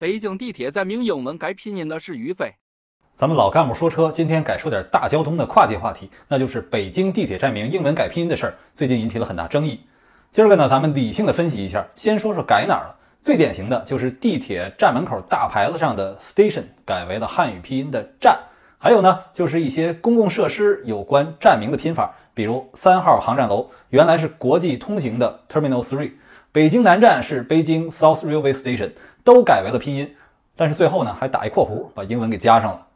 北京地铁站名英文改拼音的是于飞。咱们老干部说车，今天改说点大交通的跨界话题，那就是北京地铁站名英文改拼音的事儿，最近引起了很大争议。今儿个呢，咱们理性的分析一下，先说说改哪儿了。最典型的就是地铁站门口大牌子上的 station 改为了汉语拼音的站，还有呢，就是一些公共设施有关站名的拼法，比如三号航站楼原来是国际通行的 Terminal Three，北京南站是北京 South Railway Station。都改为了拼音，但是最后呢还打一括弧，把英文给加上了。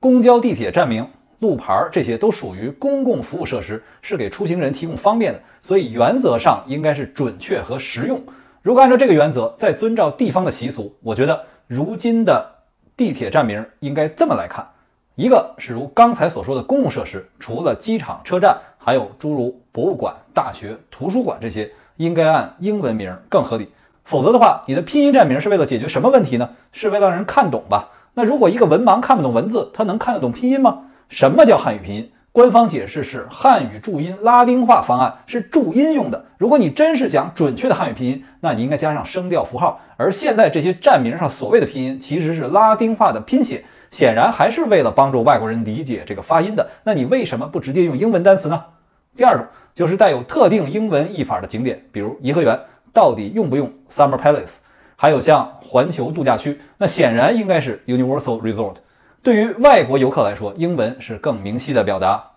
公交、地铁站名、路牌这些都属于公共服务设施，是给出行人提供方便的，所以原则上应该是准确和实用。如果按照这个原则，再遵照地方的习俗，我觉得如今的地铁站名应该这么来看：一个是如刚才所说的公共设施，除了机场、车站，还有诸如博物馆、大学、图书馆这些，应该按英文名更合理。否则的话，你的拼音站名是为了解决什么问题呢？是为了让人看懂吧？那如果一个文盲看不懂文字，他能看得懂拼音吗？什么叫汉语拼音？官方解释是汉语注音拉丁化方案，是注音用的。如果你真是讲准确的汉语拼音，那你应该加上声调符号。而现在这些站名上所谓的拼音，其实是拉丁化的拼写，显然还是为了帮助外国人理解这个发音的。那你为什么不直接用英文单词呢？第二种就是带有特定英文译法的景点，比如颐和园。到底用不用 Summer Palace？还有像环球度假区，那显然应该是 Universal Resort。对于外国游客来说，英文是更明晰的表达。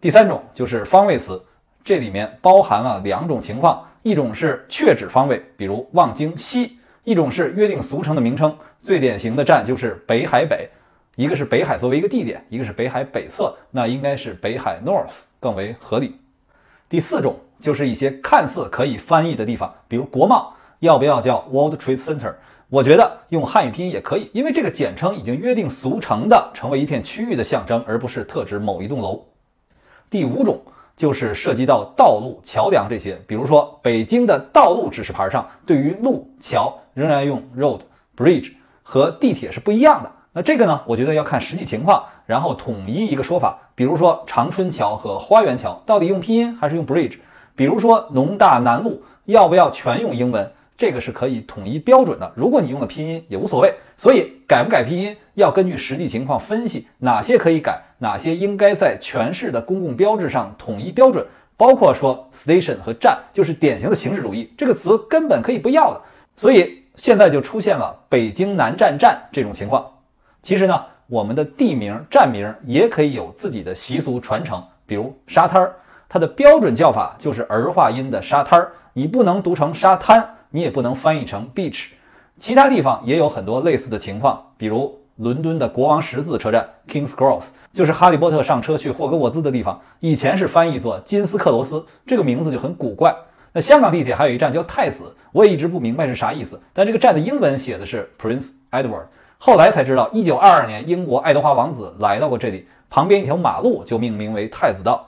第三种就是方位词，这里面包含了两种情况：一种是确指方位，比如望京西；一种是约定俗成的名称。最典型的站就是北海北，一个是北海作为一个地点，一个是北海北侧，那应该是北海 North 更为合理。第四种。就是一些看似可以翻译的地方，比如国贸，要不要叫 World Trade Center？我觉得用汉语拼音也可以，因为这个简称已经约定俗成的成为一片区域的象征，而不是特指某一栋楼。第五种就是涉及到道路、桥梁这些，比如说北京的道路指示牌上，对于路、桥仍然用 road、bridge，和地铁是不一样的。那这个呢，我觉得要看实际情况，然后统一一个说法。比如说长春桥和花园桥，到底用拼音还是用 bridge？比如说农大南路要不要全用英文？这个是可以统一标准的。如果你用了拼音也无所谓。所以改不改拼音要根据实际情况分析哪些可以改，哪些应该在全市的公共标志上统一标准。包括说 station 和站就是典型的形式主义，这个词根本可以不要的。所以现在就出现了北京南站站这种情况。其实呢，我们的地名站名也可以有自己的习俗传承，比如沙滩儿。它的标准叫法就是儿化音的沙滩儿，你不能读成沙滩，你也不能翻译成 beach。其他地方也有很多类似的情况，比如伦敦的国王十字车站 Kings Cross，就是哈利波特上车去霍格沃兹的地方，以前是翻译作金斯克罗斯，这个名字就很古怪。那香港地铁还有一站叫太子，我也一直不明白是啥意思，但这个站的英文写的是 Prince Edward，后来才知道，一九二二年英国爱德华王子来到过这里，旁边一条马路就命名为太子道。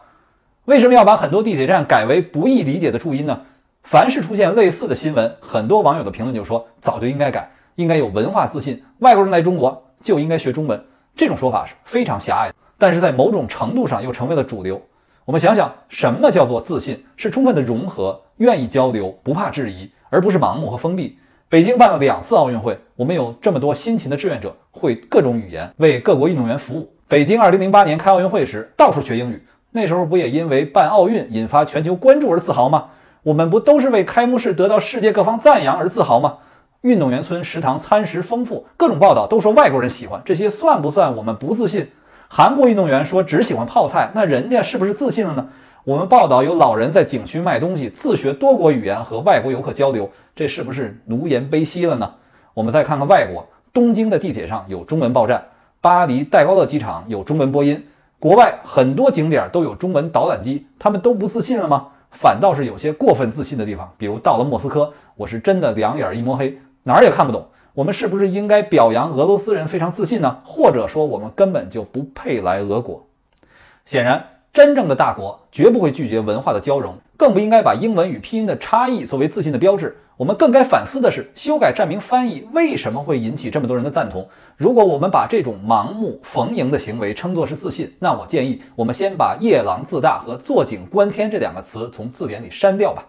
为什么要把很多地铁站改为不易理解的注音呢？凡是出现类似的新闻，很多网友的评论就说早就应该改，应该有文化自信。外国人来中国就应该学中文，这种说法是非常狭隘的，但是在某种程度上又成为了主流。我们想想，什么叫做自信？是充分的融合，愿意交流，不怕质疑，而不是盲目和封闭。北京办了两次奥运会，我们有这么多辛勤的志愿者，会各种语言，为各国运动员服务。北京2008年开奥运会时，到处学英语。那时候不也因为办奥运引发全球关注而自豪吗？我们不都是为开幕式得到世界各方赞扬而自豪吗？运动员村食堂餐食丰富，各种报道都说外国人喜欢，这些算不算我们不自信？韩国运动员说只喜欢泡菜，那人家是不是自信了呢？我们报道有老人在景区卖东西，自学多国语言和外国游客交流，这是不是奴颜卑膝了呢？我们再看看外国，东京的地铁上有中文报站，巴黎戴高乐机场有中文播音。国外很多景点都有中文导览机，他们都不自信了吗？反倒是有些过分自信的地方，比如到了莫斯科，我是真的两眼一抹黑，哪儿也看不懂。我们是不是应该表扬俄罗斯人非常自信呢？或者说我们根本就不配来俄国？显然，真正的大国绝不会拒绝文化的交融，更不应该把英文与拼音的差异作为自信的标志。我们更该反思的是，修改站名翻译为什么会引起这么多人的赞同？如果我们把这种盲目逢迎的行为称作是自信，那我建议我们先把夜郎自大和坐井观天这两个词从字典里删掉吧。